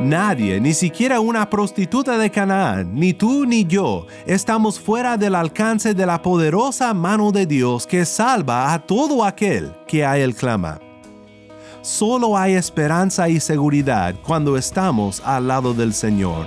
Nadie, ni siquiera una prostituta de Canaán, ni tú ni yo, estamos fuera del alcance de la poderosa mano de Dios que salva a todo aquel que a Él clama. Solo hay esperanza y seguridad cuando estamos al lado del Señor.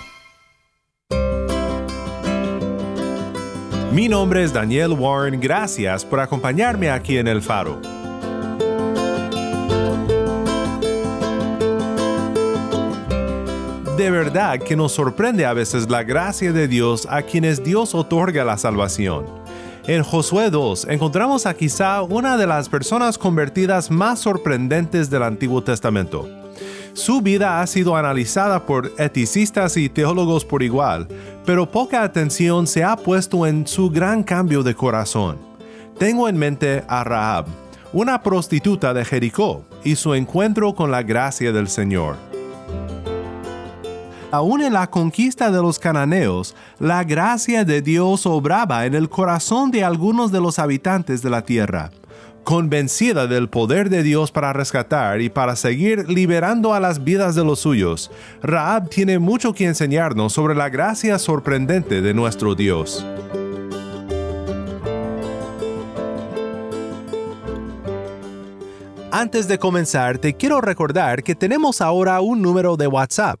Mi nombre es Daniel Warren, gracias por acompañarme aquí en El Faro. De verdad que nos sorprende a veces la gracia de Dios a quienes Dios otorga la salvación. En Josué 2 encontramos a quizá una de las personas convertidas más sorprendentes del Antiguo Testamento. Su vida ha sido analizada por eticistas y teólogos por igual, pero poca atención se ha puesto en su gran cambio de corazón. Tengo en mente a Rahab, una prostituta de Jericó, y su encuentro con la gracia del Señor. Aún en la conquista de los cananeos, la gracia de Dios obraba en el corazón de algunos de los habitantes de la tierra. Convencida del poder de Dios para rescatar y para seguir liberando a las vidas de los suyos, Raab tiene mucho que enseñarnos sobre la gracia sorprendente de nuestro Dios. Antes de comenzar, te quiero recordar que tenemos ahora un número de WhatsApp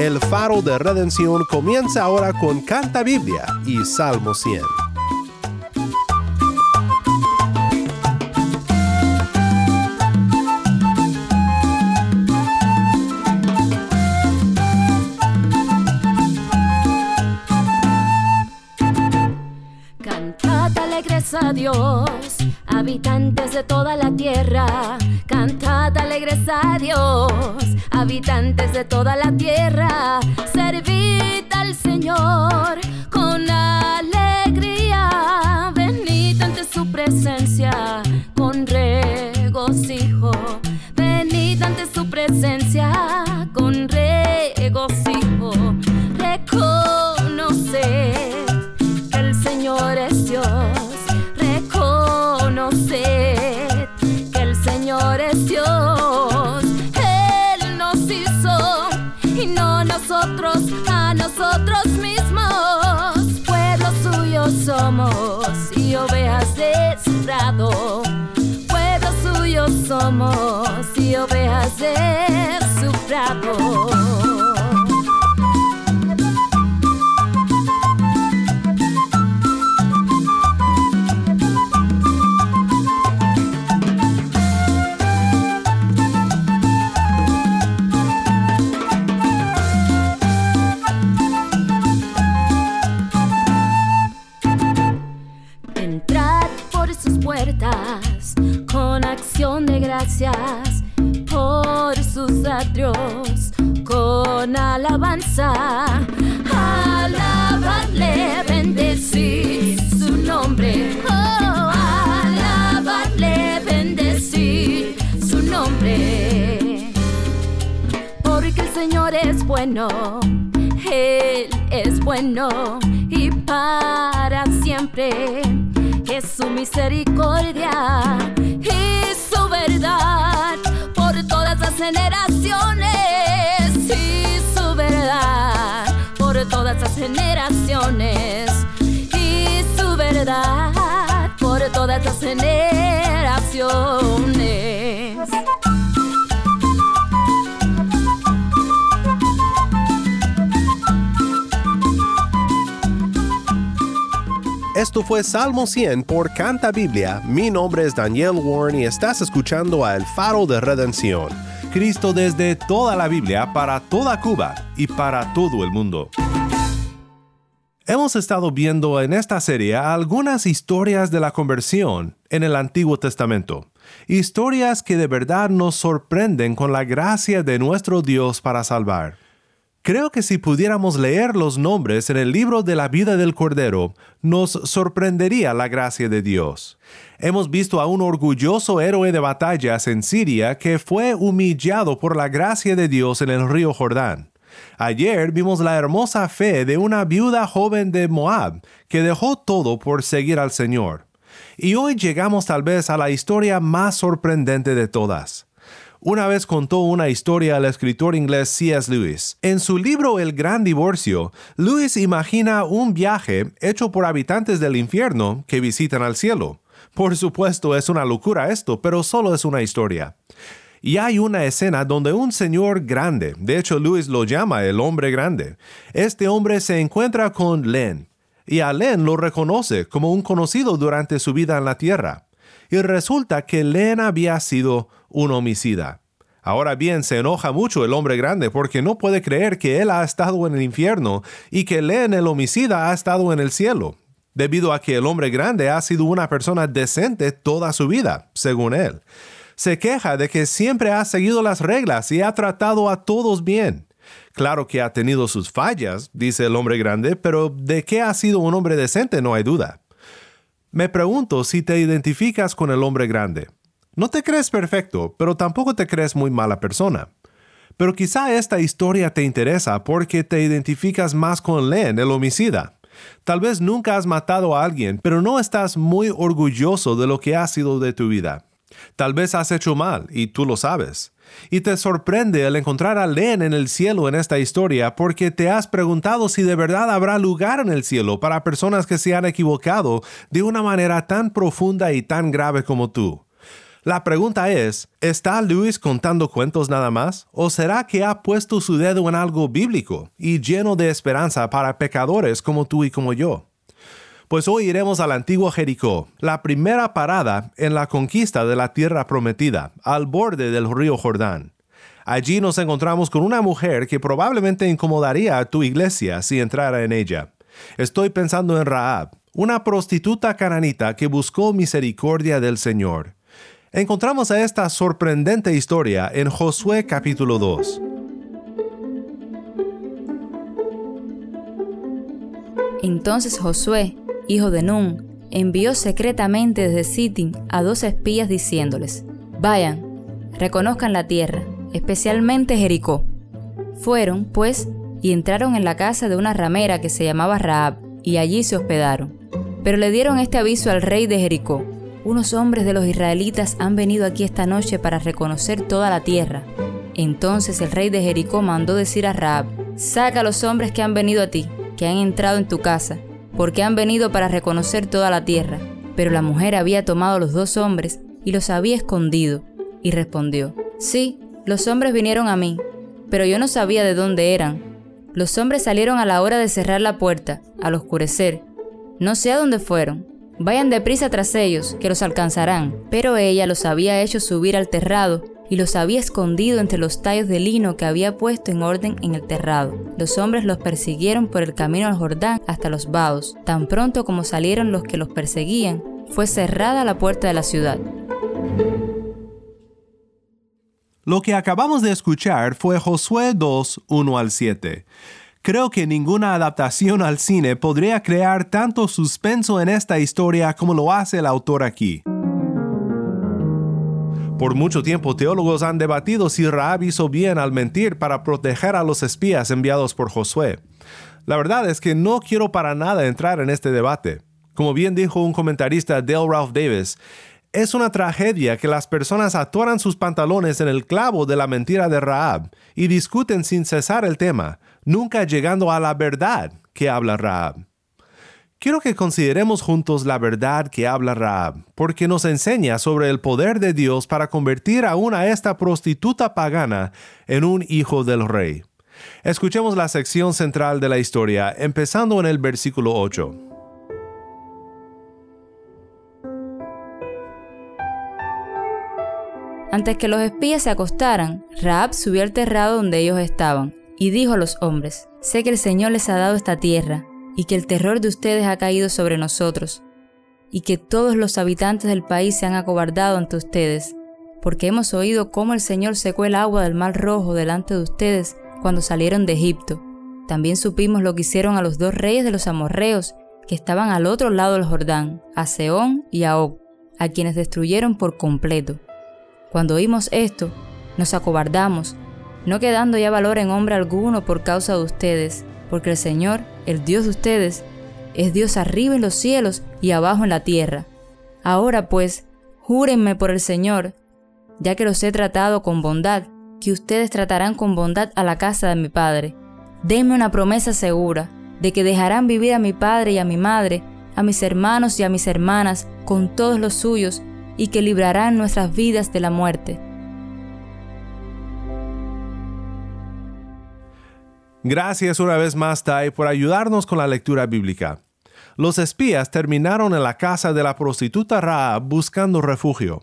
El faro de redención comienza ahora con Canta Biblia y Salmo 100. Cantad alegres a Dios habitantes de toda la tierra, cantad alegres a Dios, habitantes de toda la tierra, servid al Señor con alegría, venid ante su presencia con regocijo, venid ante su presencia con regocijo, reconocer que el Señor es Dios prado. Pueblo suyo somos y ovejas de su prado. Alabanza. Alabarle, bendecir su nombre. Oh, alabarle, bendecir su nombre. Porque el Señor es bueno, Él es bueno y para siempre es su misericordia y su verdad por todas las generaciones y verdad por todas las generaciones su verdad por todas las generaciones. Esto fue Salmo 100 por Canta Biblia. Mi nombre es Daniel Warren y estás escuchando a El Faro de Redención. Cristo desde toda la Biblia para toda Cuba y para todo el mundo. Hemos estado viendo en esta serie algunas historias de la conversión en el Antiguo Testamento. Historias que de verdad nos sorprenden con la gracia de nuestro Dios para salvar. Creo que si pudiéramos leer los nombres en el libro de la vida del Cordero, nos sorprendería la gracia de Dios. Hemos visto a un orgulloso héroe de batallas en Siria que fue humillado por la gracia de Dios en el río Jordán. Ayer vimos la hermosa fe de una viuda joven de Moab que dejó todo por seguir al Señor. Y hoy llegamos tal vez a la historia más sorprendente de todas. Una vez contó una historia al escritor inglés C.S. Lewis. En su libro El Gran Divorcio, Lewis imagina un viaje hecho por habitantes del infierno que visitan al cielo. Por supuesto es una locura esto, pero solo es una historia. Y hay una escena donde un señor grande, de hecho Lewis lo llama el hombre grande, este hombre se encuentra con Len, y a Len lo reconoce como un conocido durante su vida en la tierra. Y resulta que Len había sido un homicida. Ahora bien, se enoja mucho el hombre grande porque no puede creer que él ha estado en el infierno y que Len el homicida ha estado en el cielo, debido a que el hombre grande ha sido una persona decente toda su vida, según él. Se queja de que siempre ha seguido las reglas y ha tratado a todos bien. Claro que ha tenido sus fallas, dice el hombre grande, pero de que ha sido un hombre decente no hay duda. Me pregunto si te identificas con el hombre grande. No te crees perfecto, pero tampoco te crees muy mala persona. Pero quizá esta historia te interesa porque te identificas más con Len, el homicida. Tal vez nunca has matado a alguien, pero no estás muy orgulloso de lo que ha sido de tu vida. Tal vez has hecho mal y tú lo sabes. Y te sorprende el encontrar a Len en el cielo en esta historia porque te has preguntado si de verdad habrá lugar en el cielo para personas que se han equivocado de una manera tan profunda y tan grave como tú. La pregunta es, ¿está Lewis contando cuentos nada más? ¿O será que ha puesto su dedo en algo bíblico y lleno de esperanza para pecadores como tú y como yo? Pues hoy iremos al antiguo Jericó, la primera parada en la conquista de la tierra prometida, al borde del río Jordán. Allí nos encontramos con una mujer que probablemente incomodaría a tu iglesia si entrara en ella. Estoy pensando en Raab, una prostituta cananita que buscó misericordia del Señor. Encontramos a esta sorprendente historia en Josué capítulo 2. Entonces Josué, hijo de Nun, envió secretamente desde Sittim a dos espías diciéndoles, Vayan, reconozcan la tierra, especialmente Jericó. Fueron, pues, y entraron en la casa de una ramera que se llamaba Raab, y allí se hospedaron. Pero le dieron este aviso al rey de Jericó, unos hombres de los israelitas han venido aquí esta noche para reconocer toda la tierra. Entonces el rey de Jericó mandó decir a Raab, saca a los hombres que han venido a ti, que han entrado en tu casa, porque han venido para reconocer toda la tierra. Pero la mujer había tomado los dos hombres y los había escondido, y respondió, sí, los hombres vinieron a mí, pero yo no sabía de dónde eran. Los hombres salieron a la hora de cerrar la puerta, al oscurecer. No sé a dónde fueron. Vayan deprisa tras ellos, que los alcanzarán. Pero ella los había hecho subir al terrado y los había escondido entre los tallos de lino que había puesto en orden en el terrado. Los hombres los persiguieron por el camino al Jordán hasta los vados. Tan pronto como salieron los que los perseguían, fue cerrada la puerta de la ciudad. Lo que acabamos de escuchar fue Josué 2, 1 al 7. Creo que ninguna adaptación al cine podría crear tanto suspenso en esta historia como lo hace el autor aquí. Por mucho tiempo teólogos han debatido si Raab hizo bien al mentir para proteger a los espías enviados por Josué. La verdad es que no quiero para nada entrar en este debate. Como bien dijo un comentarista Dale Ralph Davis, Es una tragedia que las personas atoran sus pantalones en el clavo de la mentira de Raab y discuten sin cesar el tema, nunca llegando a la verdad que habla Raab. Quiero que consideremos juntos la verdad que habla Raab, porque nos enseña sobre el poder de Dios para convertir aún a esta prostituta pagana en un hijo del rey. Escuchemos la sección central de la historia, empezando en el versículo 8. Antes que los espías se acostaran, Raab subió al terrado donde ellos estaban y dijo a los hombres, Sé que el Señor les ha dado esta tierra y que el terror de ustedes ha caído sobre nosotros, y que todos los habitantes del país se han acobardado ante ustedes, porque hemos oído cómo el Señor secó el agua del mar rojo delante de ustedes cuando salieron de Egipto. También supimos lo que hicieron a los dos reyes de los amorreos, que estaban al otro lado del Jordán, a Seón y a Og, a quienes destruyeron por completo. Cuando oímos esto, nos acobardamos, no quedando ya valor en hombre alguno por causa de ustedes, porque el Señor, el Dios de ustedes, es Dios arriba en los cielos y abajo en la tierra. Ahora pues, júrenme por el Señor, ya que los he tratado con bondad, que ustedes tratarán con bondad a la casa de mi Padre. Denme una promesa segura, de que dejarán vivir a mi Padre y a mi Madre, a mis hermanos y a mis hermanas, con todos los suyos, y que librarán nuestras vidas de la muerte. Gracias una vez más, Tai, por ayudarnos con la lectura bíblica. Los espías terminaron en la casa de la prostituta Raab buscando refugio.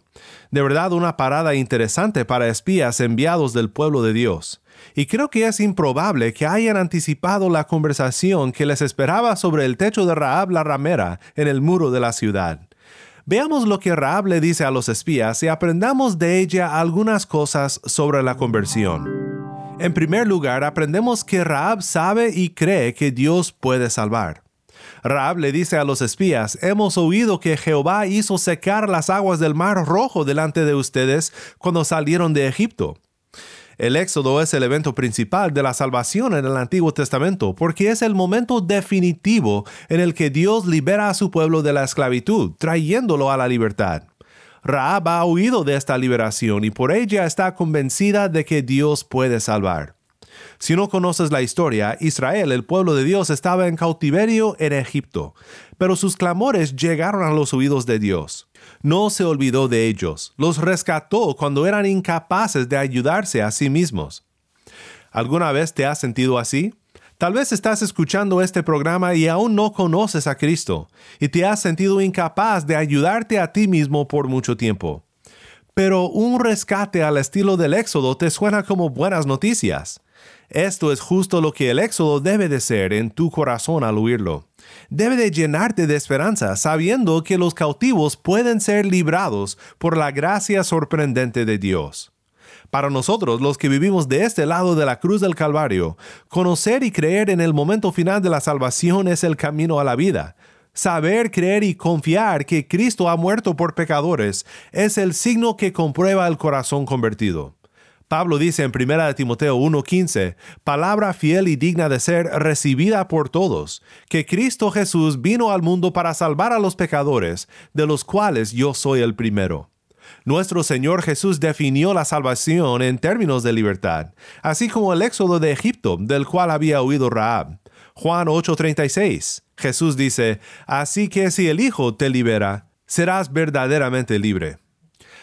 De verdad una parada interesante para espías enviados del pueblo de Dios. Y creo que es improbable que hayan anticipado la conversación que les esperaba sobre el techo de Raab la ramera en el muro de la ciudad. Veamos lo que Raab le dice a los espías y aprendamos de ella algunas cosas sobre la conversión. En primer lugar, aprendemos que Raab sabe y cree que Dios puede salvar. Raab le dice a los espías, hemos oído que Jehová hizo secar las aguas del mar rojo delante de ustedes cuando salieron de Egipto. El éxodo es el evento principal de la salvación en el Antiguo Testamento porque es el momento definitivo en el que Dios libera a su pueblo de la esclavitud, trayéndolo a la libertad. Raab ha oído de esta liberación y por ella está convencida de que Dios puede salvar. Si no conoces la historia, Israel, el pueblo de Dios, estaba en cautiverio en Egipto, pero sus clamores llegaron a los oídos de Dios. No se olvidó de ellos, los rescató cuando eran incapaces de ayudarse a sí mismos. ¿Alguna vez te has sentido así? Tal vez estás escuchando este programa y aún no conoces a Cristo y te has sentido incapaz de ayudarte a ti mismo por mucho tiempo. Pero un rescate al estilo del Éxodo te suena como buenas noticias. Esto es justo lo que el Éxodo debe de ser en tu corazón al oírlo. Debe de llenarte de esperanza sabiendo que los cautivos pueden ser librados por la gracia sorprendente de Dios. Para nosotros, los que vivimos de este lado de la cruz del Calvario, conocer y creer en el momento final de la salvación es el camino a la vida. Saber, creer y confiar que Cristo ha muerto por pecadores es el signo que comprueba el corazón convertido. Pablo dice en 1 Timoteo 1:15, palabra fiel y digna de ser recibida por todos, que Cristo Jesús vino al mundo para salvar a los pecadores, de los cuales yo soy el primero. Nuestro Señor Jesús definió la salvación en términos de libertad, así como el éxodo de Egipto del cual había oído Raab. Juan 8:36. Jesús dice, Así que si el Hijo te libera, serás verdaderamente libre.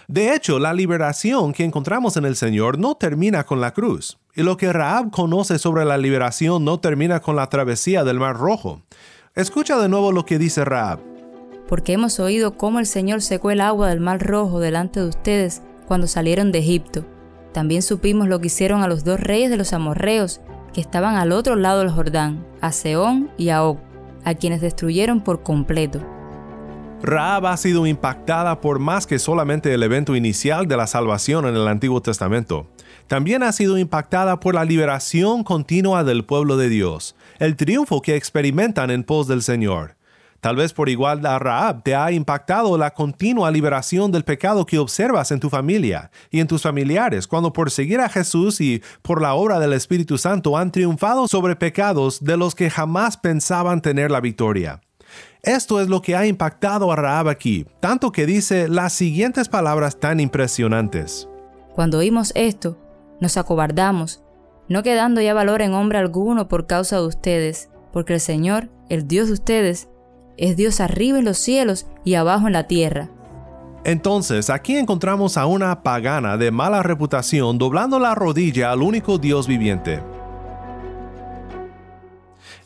De hecho, la liberación que encontramos en el Señor no termina con la cruz, y lo que Raab conoce sobre la liberación no termina con la travesía del Mar Rojo. Escucha de nuevo lo que dice Raab porque hemos oído cómo el Señor secó el agua del mar rojo delante de ustedes cuando salieron de Egipto. También supimos lo que hicieron a los dos reyes de los amorreos, que estaban al otro lado del Jordán, a Seón y a Og, a quienes destruyeron por completo. Raab ha sido impactada por más que solamente el evento inicial de la salvación en el Antiguo Testamento. También ha sido impactada por la liberación continua del pueblo de Dios, el triunfo que experimentan en pos del Señor. Tal vez por igual a Raab te ha impactado la continua liberación del pecado que observas en tu familia y en tus familiares cuando por seguir a Jesús y por la obra del Espíritu Santo han triunfado sobre pecados de los que jamás pensaban tener la victoria. Esto es lo que ha impactado a Raab aquí, tanto que dice las siguientes palabras tan impresionantes. Cuando oímos esto, nos acobardamos, no quedando ya valor en hombre alguno por causa de ustedes, porque el Señor, el Dios de ustedes, es Dios arriba en los cielos y abajo en la tierra. Entonces, aquí encontramos a una pagana de mala reputación doblando la rodilla al único Dios viviente.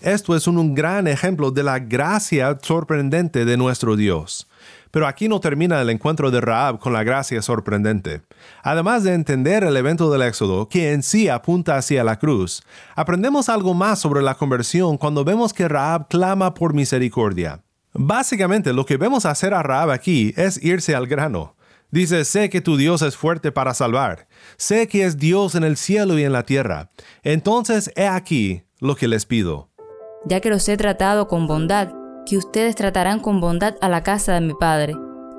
Esto es un, gran ejemplo de la gracia sorprendente de nuestro Dios. Pero aquí no termina el encuentro de Raab con la gracia sorprendente. Además de entender el evento del Éxodo, que en sí apunta hacia la cruz, aprendemos algo más sobre la conversión cuando vemos que Raab clama por misericordia. Básicamente lo que vemos hacer a Raab aquí es irse al grano. Dice, sé que tu Dios es fuerte para salvar, sé que es Dios en el cielo y en la tierra. Entonces he aquí lo que les pido. Ya que los he tratado con bondad, que ustedes tratarán con bondad a la casa de mi Padre.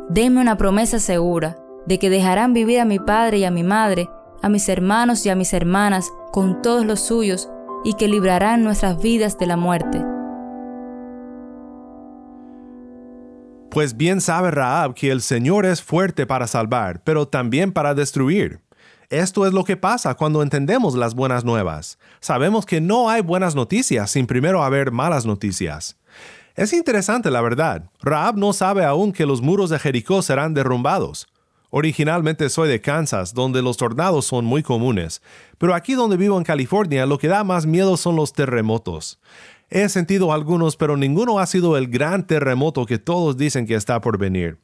Denme una promesa segura de que dejarán vivir a mi Padre y a mi Madre, a mis hermanos y a mis hermanas, con todos los suyos, y que librarán nuestras vidas de la muerte. Pues bien sabe Raab que el Señor es fuerte para salvar, pero también para destruir. Esto es lo que pasa cuando entendemos las buenas nuevas. Sabemos que no hay buenas noticias sin primero haber malas noticias. Es interesante la verdad. Raab no sabe aún que los muros de Jericó serán derrumbados. Originalmente soy de Kansas, donde los tornados son muy comunes, pero aquí donde vivo en California lo que da más miedo son los terremotos. He sentido algunos, pero ninguno ha sido el gran terremoto que todos dicen que está por venir.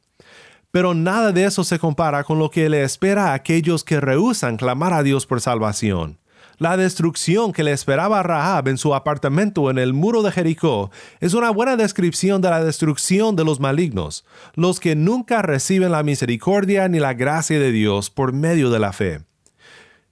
Pero nada de eso se compara con lo que le espera a aquellos que rehusan clamar a Dios por salvación. La destrucción que le esperaba a Rahab en su apartamento en el muro de Jericó es una buena descripción de la destrucción de los malignos, los que nunca reciben la misericordia ni la gracia de Dios por medio de la fe.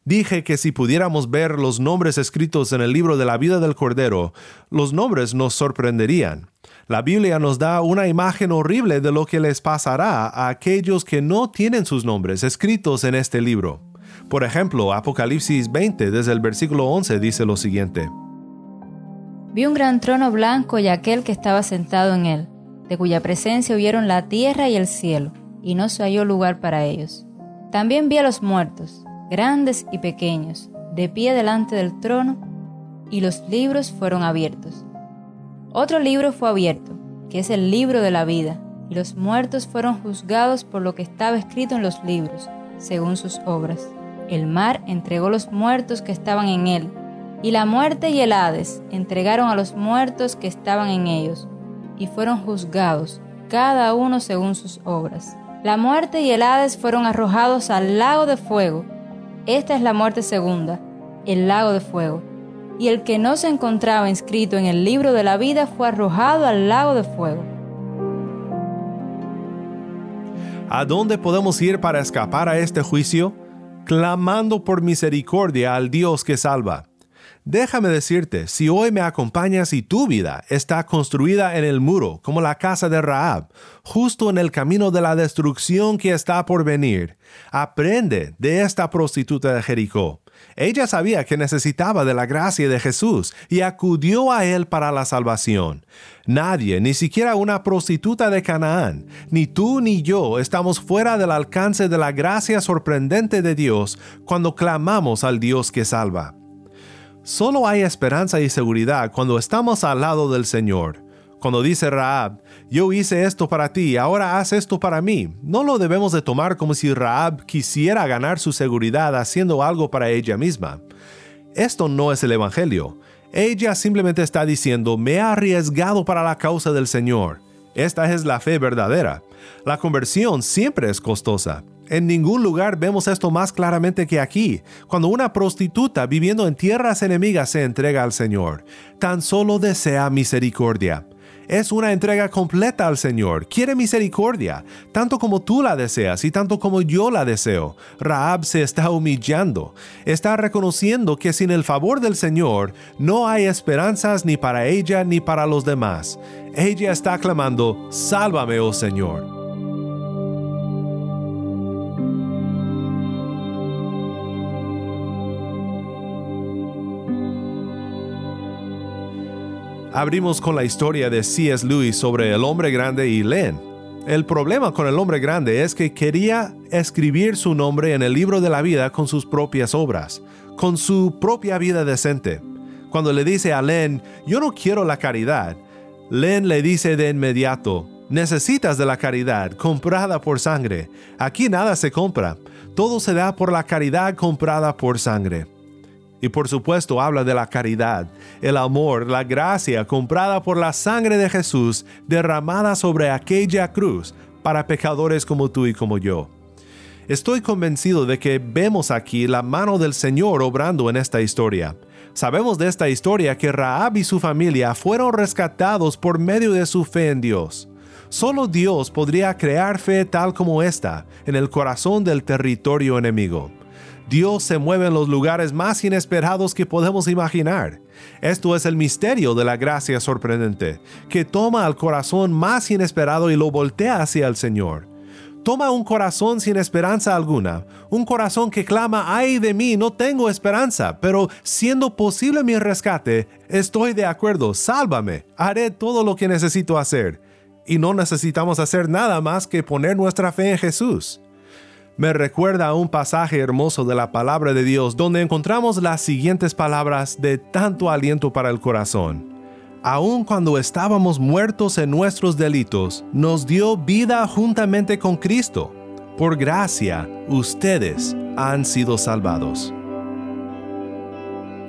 Dije que si pudiéramos ver los nombres escritos en el libro de la vida del Cordero, los nombres nos sorprenderían. La Biblia nos da una imagen horrible de lo que les pasará a aquellos que no tienen sus nombres escritos en este libro. Por ejemplo, Apocalipsis 20 desde el versículo 11 dice lo siguiente. Vi un gran trono blanco y aquel que estaba sentado en él, de cuya presencia huyeron la tierra y el cielo, y no se halló lugar para ellos. También vi a los muertos grandes y pequeños, de pie delante del trono, y los libros fueron abiertos. Otro libro fue abierto, que es el libro de la vida, y los muertos fueron juzgados por lo que estaba escrito en los libros, según sus obras. El mar entregó los muertos que estaban en él, y la muerte y el Hades entregaron a los muertos que estaban en ellos, y fueron juzgados, cada uno según sus obras. La muerte y el Hades fueron arrojados al lago de fuego, esta es la muerte segunda, el lago de fuego. Y el que no se encontraba inscrito en el libro de la vida fue arrojado al lago de fuego. ¿A dónde podemos ir para escapar a este juicio? Clamando por misericordia al Dios que salva. Déjame decirte, si hoy me acompañas y tu vida está construida en el muro, como la casa de Raab, justo en el camino de la destrucción que está por venir, aprende de esta prostituta de Jericó. Ella sabía que necesitaba de la gracia de Jesús y acudió a él para la salvación. Nadie, ni siquiera una prostituta de Canaán, ni tú ni yo estamos fuera del alcance de la gracia sorprendente de Dios cuando clamamos al Dios que salva. Solo hay esperanza y seguridad cuando estamos al lado del Señor. Cuando dice Raab, yo hice esto para ti, ahora haz esto para mí, no lo debemos de tomar como si Raab quisiera ganar su seguridad haciendo algo para ella misma. Esto no es el Evangelio. Ella simplemente está diciendo, me he arriesgado para la causa del Señor. Esta es la fe verdadera. La conversión siempre es costosa. En ningún lugar vemos esto más claramente que aquí, cuando una prostituta viviendo en tierras enemigas se entrega al Señor. Tan solo desea misericordia. Es una entrega completa al Señor. Quiere misericordia, tanto como tú la deseas y tanto como yo la deseo. Raab se está humillando. Está reconociendo que sin el favor del Señor no hay esperanzas ni para ella ni para los demás. Ella está clamando, Sálvame, oh Señor. Abrimos con la historia de C.S. Lewis sobre el hombre grande y Len. El problema con el hombre grande es que quería escribir su nombre en el libro de la vida con sus propias obras, con su propia vida decente. Cuando le dice a Len, yo no quiero la caridad, Len le dice de inmediato, necesitas de la caridad comprada por sangre. Aquí nada se compra, todo se da por la caridad comprada por sangre. Y por supuesto habla de la caridad, el amor, la gracia comprada por la sangre de Jesús derramada sobre aquella cruz para pecadores como tú y como yo. Estoy convencido de que vemos aquí la mano del Señor obrando en esta historia. Sabemos de esta historia que Raab y su familia fueron rescatados por medio de su fe en Dios. Solo Dios podría crear fe tal como esta en el corazón del territorio enemigo. Dios se mueve en los lugares más inesperados que podemos imaginar. Esto es el misterio de la gracia sorprendente, que toma al corazón más inesperado y lo voltea hacia el Señor. Toma un corazón sin esperanza alguna, un corazón que clama, ay de mí, no tengo esperanza, pero siendo posible mi rescate, estoy de acuerdo, sálvame, haré todo lo que necesito hacer. Y no necesitamos hacer nada más que poner nuestra fe en Jesús me recuerda a un pasaje hermoso de la palabra de Dios donde encontramos las siguientes palabras de tanto aliento para el corazón. Aun cuando estábamos muertos en nuestros delitos, nos dio vida juntamente con Cristo. Por gracia, ustedes han sido salvados.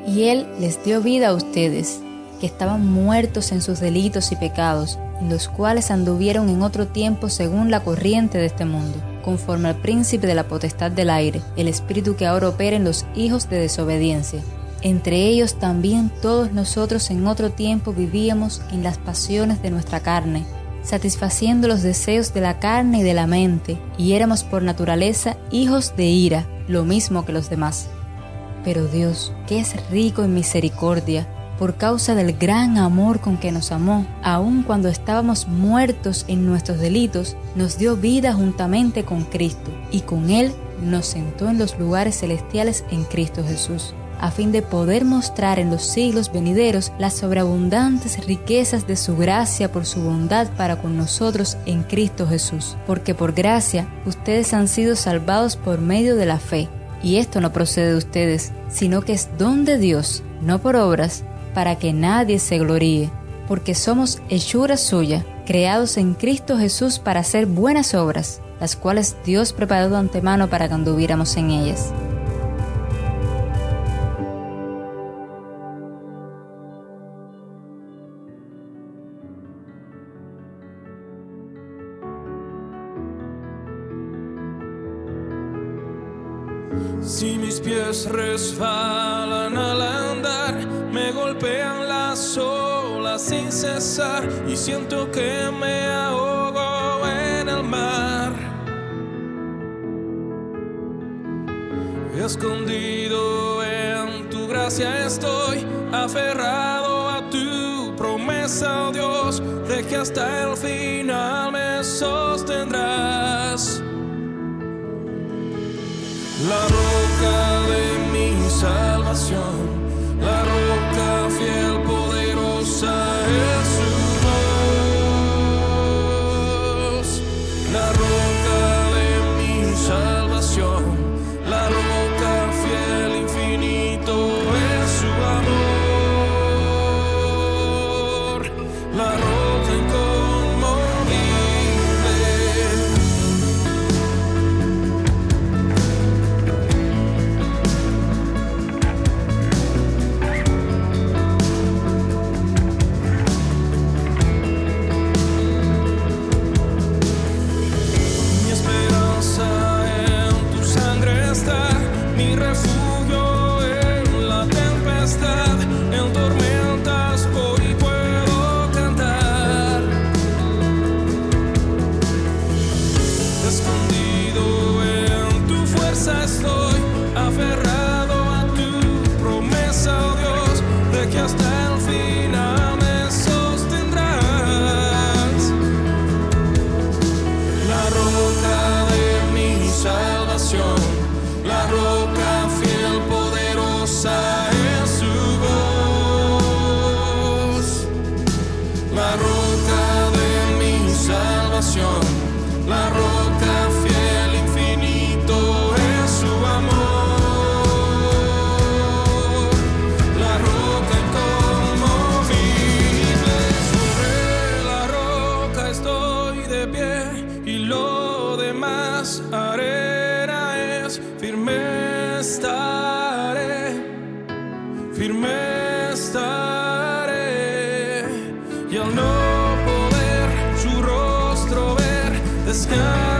Y Él les dio vida a ustedes, que estaban muertos en sus delitos y pecados, los cuales anduvieron en otro tiempo según la corriente de este mundo conforme al príncipe de la potestad del aire, el espíritu que ahora opera en los hijos de desobediencia. Entre ellos también todos nosotros en otro tiempo vivíamos en las pasiones de nuestra carne, satisfaciendo los deseos de la carne y de la mente, y éramos por naturaleza hijos de ira, lo mismo que los demás. Pero Dios, que es rico en misericordia, por causa del gran amor con que nos amó, aun cuando estábamos muertos en nuestros delitos, nos dio vida juntamente con Cristo, y con Él nos sentó en los lugares celestiales en Cristo Jesús, a fin de poder mostrar en los siglos venideros las sobreabundantes riquezas de su gracia por su bondad para con nosotros en Cristo Jesús, porque por gracia ustedes han sido salvados por medio de la fe. Y esto no procede de ustedes, sino que es don de Dios, no por obras, para que nadie se gloríe, porque somos hechura suya, creados en Cristo Jesús para hacer buenas obras, las cuales Dios preparó de antemano para que anduviéramos en ellas. Si y siento que me ahogo en el mar. Escondido en tu gracia estoy, aferrado a tu promesa, oh Dios, de que hasta el final me sostendrás. La roca de mi salvación, la roca fiel,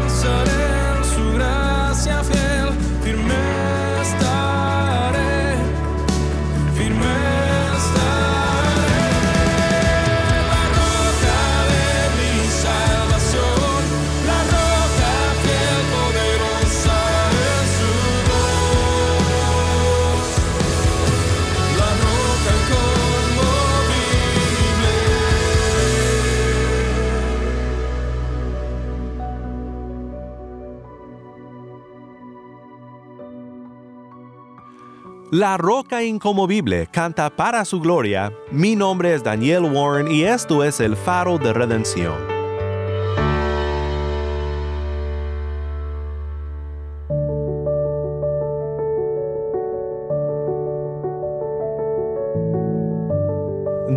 sun. La roca incomovible canta para su gloria. Mi nombre es Daniel Warren y esto es el faro de redención.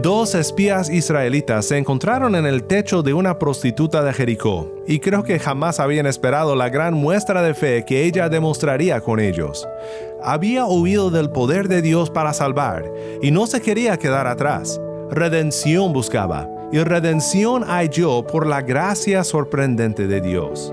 Dos espías israelitas se encontraron en el techo de una prostituta de Jericó, y creo que jamás habían esperado la gran muestra de fe que ella demostraría con ellos. Había oído del poder de Dios para salvar, y no se quería quedar atrás. Redención buscaba, y redención halló por la gracia sorprendente de Dios.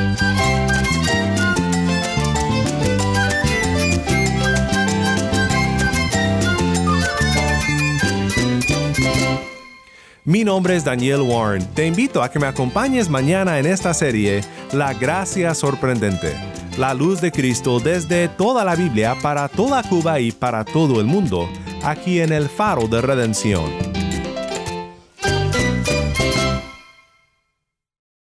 Mi nombre es Daniel Warren. Te invito a que me acompañes mañana en esta serie La Gracia Sorprendente, la luz de Cristo desde toda la Biblia para toda Cuba y para todo el mundo, aquí en el Faro de Redención.